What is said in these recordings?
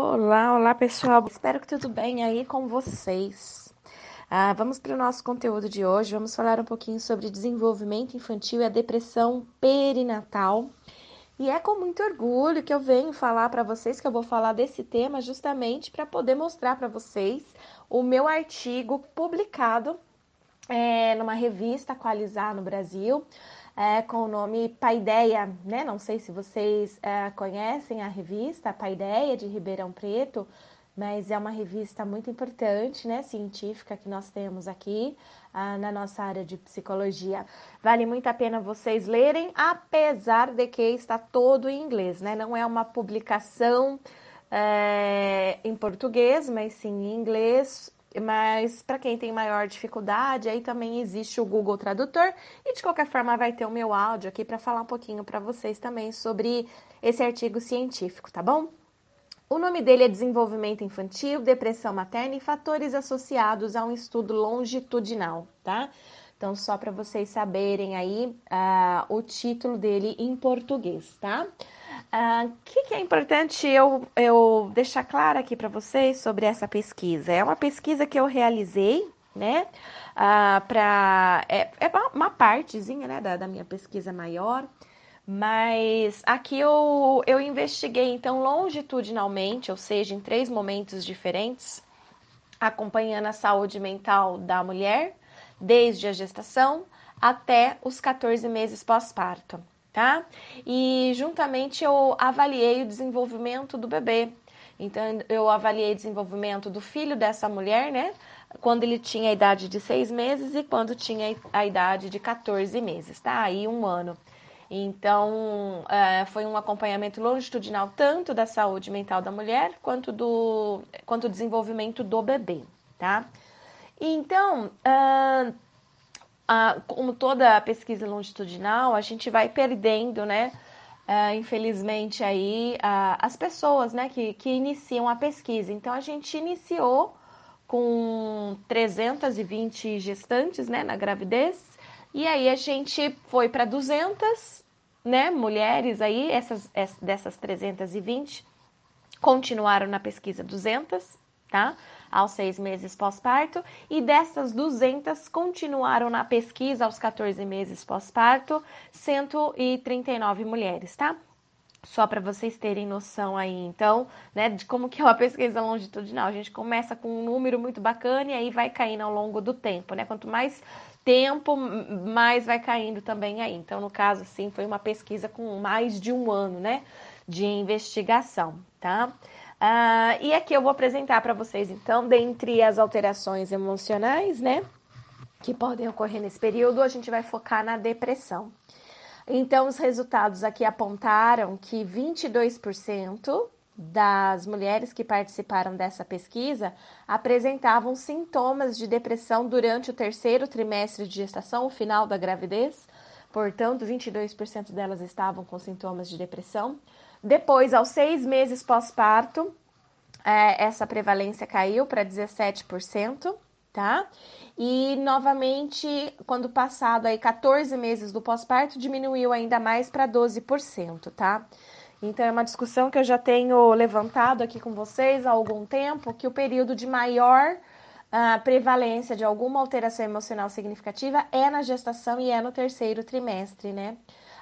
Olá, olá pessoal, espero que tudo bem aí com vocês. Ah, vamos para o nosso conteúdo de hoje. Vamos falar um pouquinho sobre desenvolvimento infantil e a depressão perinatal. E é com muito orgulho que eu venho falar para vocês que eu vou falar desse tema justamente para poder mostrar para vocês o meu artigo publicado é, numa revista Qualizar no Brasil é, com o nome Paideia, né? Não sei se vocês é, conhecem a revista Paideia de Ribeirão Preto, mas é uma revista muito importante, né, científica que nós temos aqui ah, na nossa área de psicologia. Vale muito a pena vocês lerem, apesar de que está todo em inglês, né? Não é uma publicação é, em português, mas sim em inglês, mas para quem tem maior dificuldade, aí também existe o Google Tradutor e de qualquer forma vai ter o meu áudio aqui para falar um pouquinho para vocês também sobre esse artigo científico, tá bom? O nome dele é Desenvolvimento Infantil, Depressão Materna e Fatores Associados a um Estudo Longitudinal, tá? Então, só para vocês saberem aí uh, o título dele em português, tá? O uh, que, que, é importante eu, eu deixar claro aqui para vocês sobre essa pesquisa? É uma pesquisa que eu realizei, né? Uh, pra, é, é uma partezinha né, da, da minha pesquisa maior, mas aqui eu, eu investiguei, então, longitudinalmente, ou seja, em três momentos diferentes, acompanhando a saúde mental da mulher, desde a gestação até os 14 meses pós-parto tá? E juntamente eu avaliei o desenvolvimento do bebê. Então eu avaliei o desenvolvimento do filho dessa mulher, né? Quando ele tinha a idade de seis meses e quando tinha a idade de 14 meses, tá? Aí um ano. Então, é, foi um acompanhamento longitudinal tanto da saúde mental da mulher quanto do, quanto do desenvolvimento do bebê, tá? Então, como toda pesquisa longitudinal, a gente vai perdendo, né? Uh, infelizmente aí as pessoas né, que, que iniciam a pesquisa. Então a gente iniciou com 320 gestantes né, na gravidez, e aí a gente foi para 200 né, mulheres aí, essas, essas, dessas 320 continuaram na pesquisa 200, tá? Aos seis meses pós-parto, e dessas 200 continuaram na pesquisa aos 14 meses pós-parto, 139 mulheres, tá? Só para vocês terem noção aí, então, né, de como que é uma pesquisa longitudinal. A gente começa com um número muito bacana e aí vai caindo ao longo do tempo, né? Quanto mais tempo, mais vai caindo também aí. Então, no caso, sim, foi uma pesquisa com mais de um ano, né, de investigação, tá? Uh, e aqui eu vou apresentar para vocês, então, dentre as alterações emocionais, né, que podem ocorrer nesse período, a gente vai focar na depressão. Então, os resultados aqui apontaram que 22% das mulheres que participaram dessa pesquisa apresentavam sintomas de depressão durante o terceiro trimestre de gestação, o final da gravidez. Portanto, 22% delas estavam com sintomas de depressão. Depois, aos seis meses pós-parto, é, essa prevalência caiu para 17%, tá? E novamente, quando passado aí 14 meses do pós-parto, diminuiu ainda mais para 12%, tá? Então é uma discussão que eu já tenho levantado aqui com vocês há algum tempo, que o período de maior uh, prevalência de alguma alteração emocional significativa é na gestação e é no terceiro trimestre, né?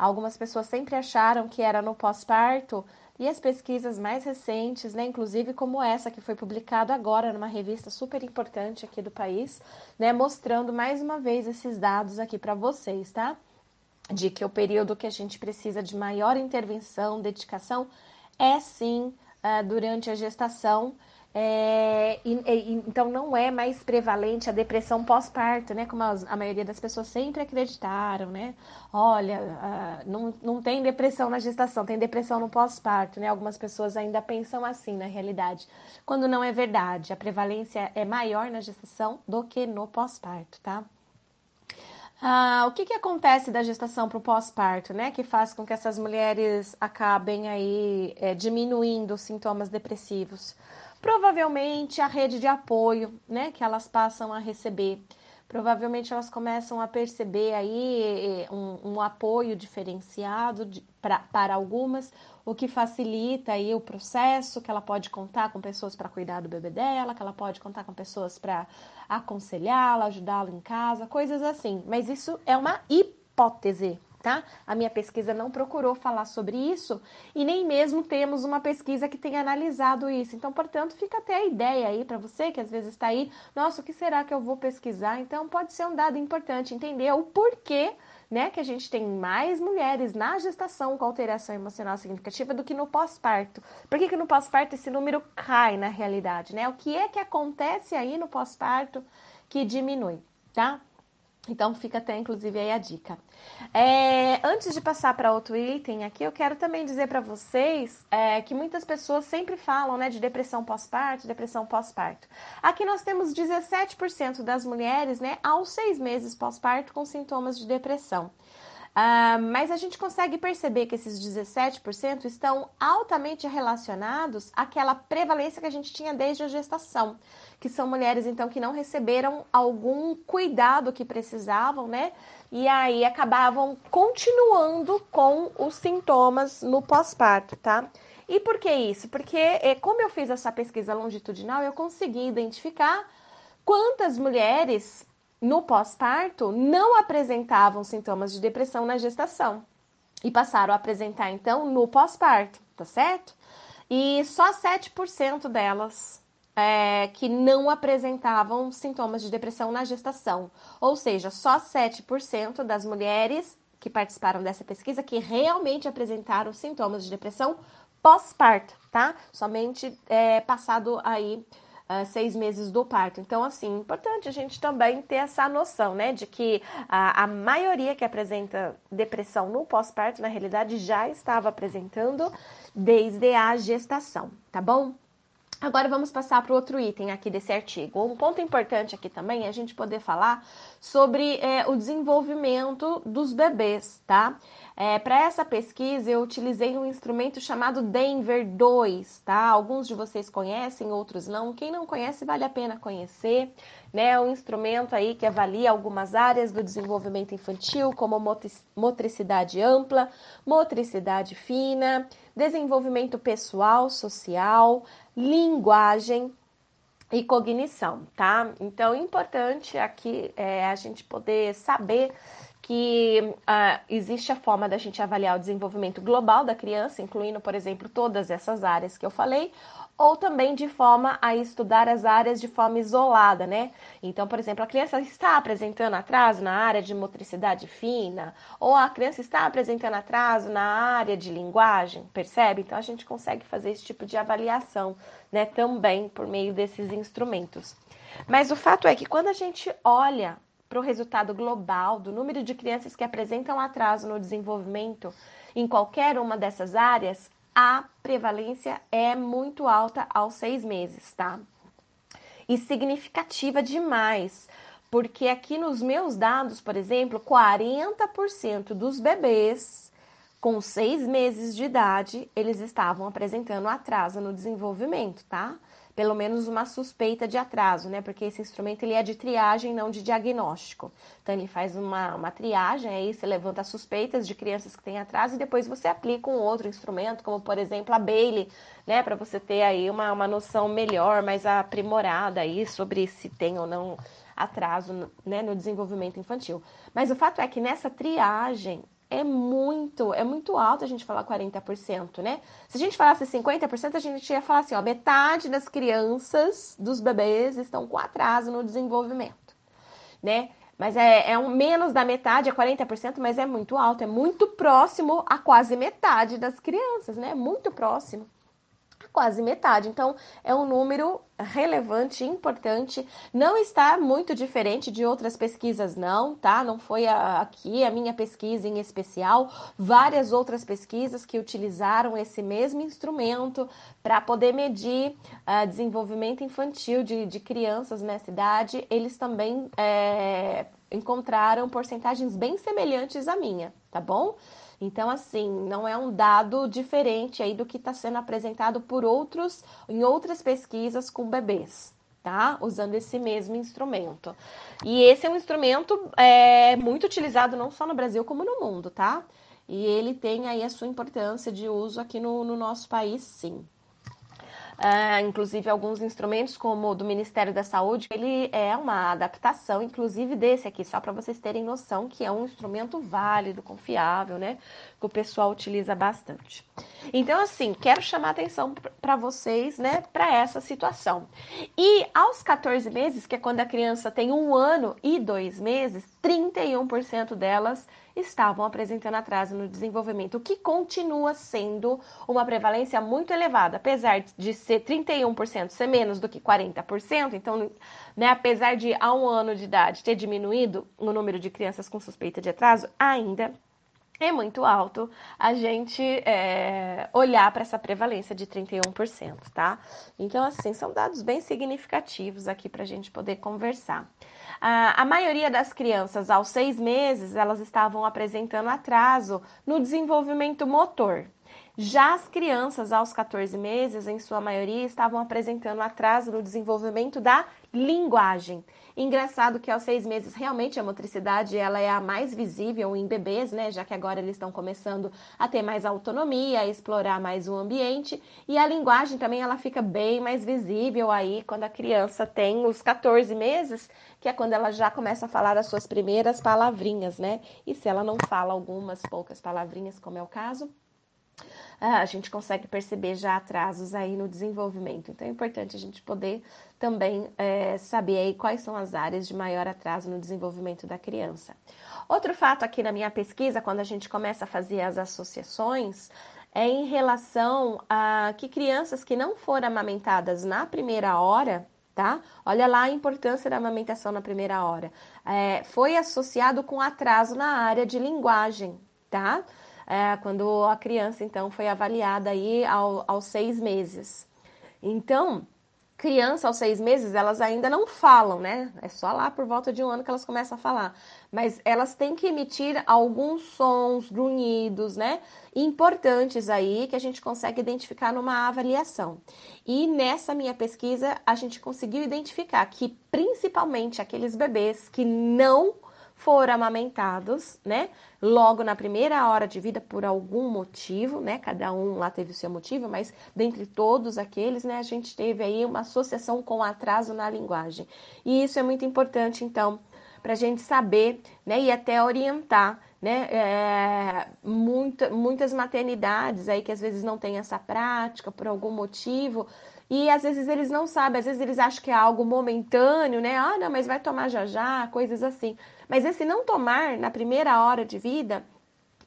Algumas pessoas sempre acharam que era no pós-parto e as pesquisas mais recentes, né, inclusive como essa que foi publicada agora numa revista super importante aqui do país, né, mostrando mais uma vez esses dados aqui para vocês, tá? De que o período que a gente precisa de maior intervenção, dedicação, é sim uh, durante a gestação é, e, e, então não é mais prevalente a depressão pós-parto, né? Como a maioria das pessoas sempre acreditaram, né? Olha, não, não tem depressão na gestação, tem depressão no pós-parto, né? Algumas pessoas ainda pensam assim na realidade, quando não é verdade. A prevalência é maior na gestação do que no pós-parto, tá? Ah, o que, que acontece da gestação para o pós-parto, né? Que faz com que essas mulheres acabem aí é, diminuindo os sintomas depressivos? Provavelmente a rede de apoio, né, que elas passam a receber. provavelmente elas começam a perceber aí um, um apoio diferenciado de, pra, para algumas, o que facilita aí o processo, que ela pode contar com pessoas para cuidar do bebê dela, que ela pode contar com pessoas para aconselhá-la, ajudá-la em casa, coisas assim. Mas isso é uma hipótese, tá? A minha pesquisa não procurou falar sobre isso e nem mesmo temos uma pesquisa que tenha analisado isso. Então, portanto, fica até a ideia aí para você que às vezes está aí, nossa, o que será que eu vou pesquisar? Então, pode ser um dado importante entender o porquê né, que a gente tem mais mulheres na gestação com alteração emocional significativa do que no pós-parto. Por que, que no pós-parto esse número cai na realidade, né? O que é que acontece aí no pós-parto que diminui, tá? Então fica até inclusive aí a dica. É, antes de passar para outro item aqui, eu quero também dizer para vocês é, que muitas pessoas sempre falam né, de depressão pós-parto, depressão pós-parto. Aqui nós temos 17% das mulheres né, aos seis meses pós-parto com sintomas de depressão. Uh, mas a gente consegue perceber que esses 17% estão altamente relacionados àquela prevalência que a gente tinha desde a gestação, que são mulheres então que não receberam algum cuidado que precisavam, né? E aí acabavam continuando com os sintomas no pós-parto, tá? E por que isso? Porque é, como eu fiz essa pesquisa longitudinal, eu consegui identificar quantas mulheres no pós-parto não apresentavam sintomas de depressão na gestação e passaram a apresentar então no pós-parto, tá certo? E só 7% delas é, que não apresentavam sintomas de depressão na gestação, ou seja, só 7% das mulheres que participaram dessa pesquisa que realmente apresentaram sintomas de depressão pós-parto, tá? Somente é, passado aí uh, seis meses do parto. Então, assim, importante a gente também ter essa noção, né, de que a, a maioria que apresenta depressão no pós-parto, na realidade, já estava apresentando desde a gestação, tá bom? Agora vamos passar para o outro item aqui desse artigo. Um ponto importante aqui também é a gente poder falar sobre é, o desenvolvimento dos bebês, tá? É, Para essa pesquisa, eu utilizei um instrumento chamado Denver 2, tá? Alguns de vocês conhecem, outros não. Quem não conhece, vale a pena conhecer, né? É um instrumento aí que avalia algumas áreas do desenvolvimento infantil, como motricidade ampla, motricidade fina, desenvolvimento pessoal, social, linguagem, e cognição, tá? Então, importante aqui é a gente poder saber que uh, existe a forma da gente avaliar o desenvolvimento global da criança, incluindo, por exemplo, todas essas áreas que eu falei, ou também de forma a estudar as áreas de forma isolada, né? Então, por exemplo, a criança está apresentando atraso na área de motricidade fina, ou a criança está apresentando atraso na área de linguagem, percebe? Então, a gente consegue fazer esse tipo de avaliação, né, também por meio desses instrumentos. Mas o fato é que quando a gente olha para o resultado global do número de crianças que apresentam atraso no desenvolvimento em qualquer uma dessas áreas, a prevalência é muito alta aos seis meses, tá? E significativa demais, porque aqui nos meus dados, por exemplo, 40% dos bebês com seis meses de idade, eles estavam apresentando atraso no desenvolvimento, tá? Pelo menos uma suspeita de atraso, né? Porque esse instrumento ele é de triagem, não de diagnóstico. Então ele faz uma, uma triagem, aí você levanta suspeitas de crianças que têm atraso e depois você aplica um outro instrumento, como por exemplo a Bailey, né? Para você ter aí uma, uma noção melhor, mais aprimorada aí sobre se tem ou não atraso né, no desenvolvimento infantil. Mas o fato é que nessa triagem é muito, é muito alto a gente falar 40%, né? Se a gente falasse 50%, a gente ia falar assim, ó, metade das crianças, dos bebês, estão com atraso no desenvolvimento, né? Mas é, é um, menos da metade, é 40%, mas é muito alto, é muito próximo a quase metade das crianças, né? Muito próximo quase metade. Então, é um número relevante, importante. Não está muito diferente de outras pesquisas, não, tá? Não foi a, aqui a minha pesquisa em especial. Várias outras pesquisas que utilizaram esse mesmo instrumento para poder medir uh, desenvolvimento infantil de, de crianças nessa idade, eles também é, encontraram porcentagens bem semelhantes à minha, tá bom? Então, assim, não é um dado diferente aí do que está sendo apresentado por outros em outras pesquisas com bebês, tá? Usando esse mesmo instrumento. E esse é um instrumento é, muito utilizado não só no Brasil como no mundo, tá? E ele tem aí a sua importância de uso aqui no, no nosso país, sim. Uh, inclusive alguns instrumentos, como o do Ministério da Saúde, ele é uma adaptação, inclusive desse aqui, só para vocês terem noção que é um instrumento válido, confiável, né? Que o pessoal utiliza bastante. Então, assim, quero chamar atenção para vocês, né, para essa situação. E aos 14 meses, que é quando a criança tem um ano e dois meses, 31% delas estavam apresentando atraso no desenvolvimento, o que continua sendo uma prevalência muito elevada, apesar de ser 31% ser menos do que 40%, então, né, apesar de há um ano de idade ter diminuído o número de crianças com suspeita de atraso, ainda é muito alto a gente é, olhar para essa prevalência de 31%, tá? Então, assim, são dados bem significativos aqui para a gente poder conversar. A, a maioria das crianças, aos seis meses, elas estavam apresentando atraso no desenvolvimento motor. Já as crianças aos 14 meses, em sua maioria, estavam apresentando atraso no desenvolvimento da linguagem. Engraçado que aos seis meses realmente a motricidade ela é a mais visível em bebês, né? Já que agora eles estão começando a ter mais autonomia, a explorar mais o ambiente e a linguagem também ela fica bem mais visível aí quando a criança tem os 14 meses, que é quando ela já começa a falar as suas primeiras palavrinhas, né? E se ela não fala algumas poucas palavrinhas, como é o caso, a gente consegue perceber já atrasos aí no desenvolvimento. Então é importante a gente poder também é, saber aí quais são as áreas de maior atraso no desenvolvimento da criança. Outro fato aqui na minha pesquisa, quando a gente começa a fazer as associações, é em relação a que crianças que não foram amamentadas na primeira hora, tá? Olha lá a importância da amamentação na primeira hora. É, foi associado com atraso na área de linguagem, tá? É, quando a criança, então, foi avaliada aí ao, aos seis meses. Então, criança aos seis meses, elas ainda não falam, né? É só lá por volta de um ano que elas começam a falar. Mas elas têm que emitir alguns sons, grunhidos, né? Importantes aí que a gente consegue identificar numa avaliação. E nessa minha pesquisa, a gente conseguiu identificar que principalmente aqueles bebês que não foram amamentados, né? Logo na primeira hora de vida por algum motivo, né? Cada um lá teve o seu motivo, mas dentre todos aqueles, né, a gente teve aí uma associação com atraso na linguagem. E isso é muito importante, então, para a gente saber, né, e até orientar, né, é, muita, muitas maternidades aí que às vezes não têm essa prática por algum motivo, e às vezes eles não sabem, às vezes eles acham que é algo momentâneo, né? Ah, não, mas vai tomar já já, coisas assim. Mas esse não tomar na primeira hora de vida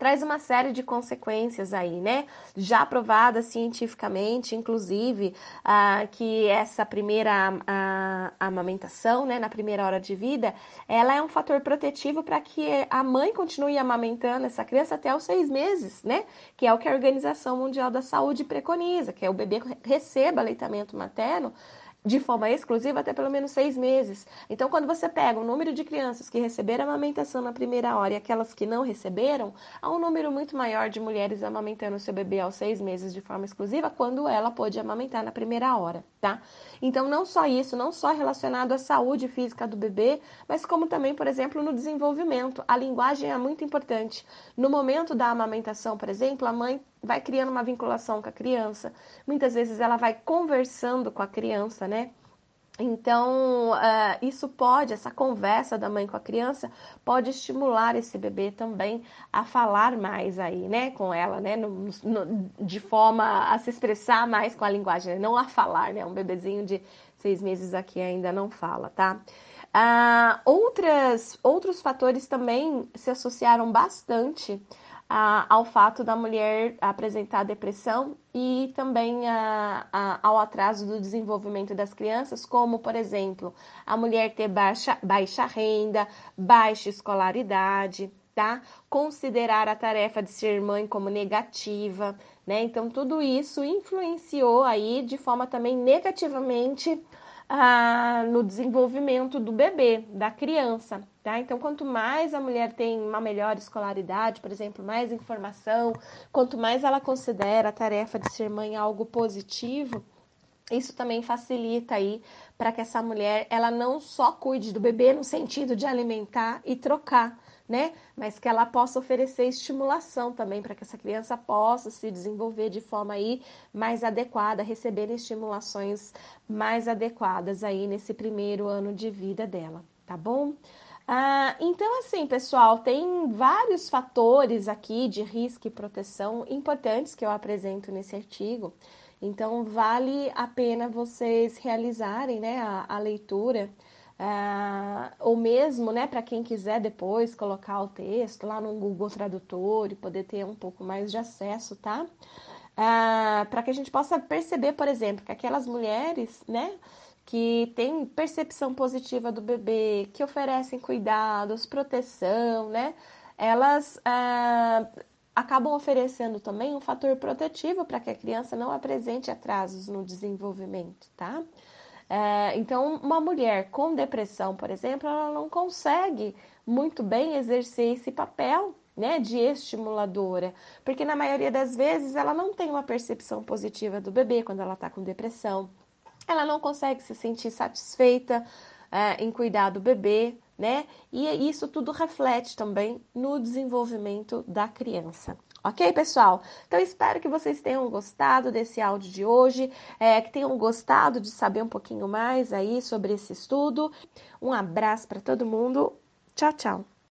traz uma série de consequências aí, né? Já provada cientificamente, inclusive, ah, que essa primeira a, a amamentação, né, na primeira hora de vida, ela é um fator protetivo para que a mãe continue amamentando essa criança até os seis meses, né? Que é o que a Organização Mundial da Saúde preconiza, que é o bebê receba aleitamento materno de forma exclusiva até pelo menos seis meses. Então, quando você pega o número de crianças que receberam amamentação na primeira hora e aquelas que não receberam, há um número muito maior de mulheres amamentando seu bebê aos seis meses de forma exclusiva quando ela pôde amamentar na primeira hora, tá? Então, não só isso, não só relacionado à saúde física do bebê, mas como também, por exemplo, no desenvolvimento. A linguagem é muito importante. No momento da amamentação, por exemplo, a mãe vai criando uma vinculação com a criança. Muitas vezes ela vai conversando com a criança, né? Então, uh, isso pode, essa conversa da mãe com a criança, pode estimular esse bebê também a falar mais aí, né, com ela, né, no, no, de forma a se expressar mais com a linguagem, né? não a falar, né, um bebezinho de seis meses aqui ainda não fala, tá? Uh, outras, outros fatores também se associaram bastante a, ao fato da mulher apresentar depressão e também a, a, ao atraso do desenvolvimento das crianças, como, por exemplo, a mulher ter baixa, baixa renda, baixa escolaridade, tá? Considerar a tarefa de ser mãe como negativa, né? Então, tudo isso influenciou aí de forma também negativamente ah, no desenvolvimento do bebê, da criança. Tá? Então, quanto mais a mulher tem uma melhor escolaridade, por exemplo, mais informação, quanto mais ela considera a tarefa de ser mãe algo positivo, isso também facilita aí para que essa mulher ela não só cuide do bebê no sentido de alimentar e trocar, né? Mas que ela possa oferecer estimulação também para que essa criança possa se desenvolver de forma aí mais adequada, receber estimulações mais adequadas aí nesse primeiro ano de vida dela, tá bom? Ah, então, assim, pessoal, tem vários fatores aqui de risco e proteção importantes que eu apresento nesse artigo. Então, vale a pena vocês realizarem né, a, a leitura, uh, ou mesmo né, para quem quiser depois colocar o texto lá no Google Tradutor e poder ter um pouco mais de acesso, tá? Uh, para que a gente possa perceber, por exemplo, que aquelas mulheres, né, que têm percepção positiva do bebê, que oferecem cuidados, proteção, né, elas uh, acabam oferecendo também um fator protetivo para que a criança não apresente atrasos no desenvolvimento, tá? É, então, uma mulher com depressão, por exemplo, ela não consegue muito bem exercer esse papel né, de estimuladora, porque na maioria das vezes ela não tem uma percepção positiva do bebê quando ela está com depressão, ela não consegue se sentir satisfeita é, em cuidar do bebê, né? E isso tudo reflete também no desenvolvimento da criança. Ok, pessoal? Então espero que vocês tenham gostado desse áudio de hoje, é, que tenham gostado de saber um pouquinho mais aí sobre esse estudo. Um abraço para todo mundo. Tchau, tchau.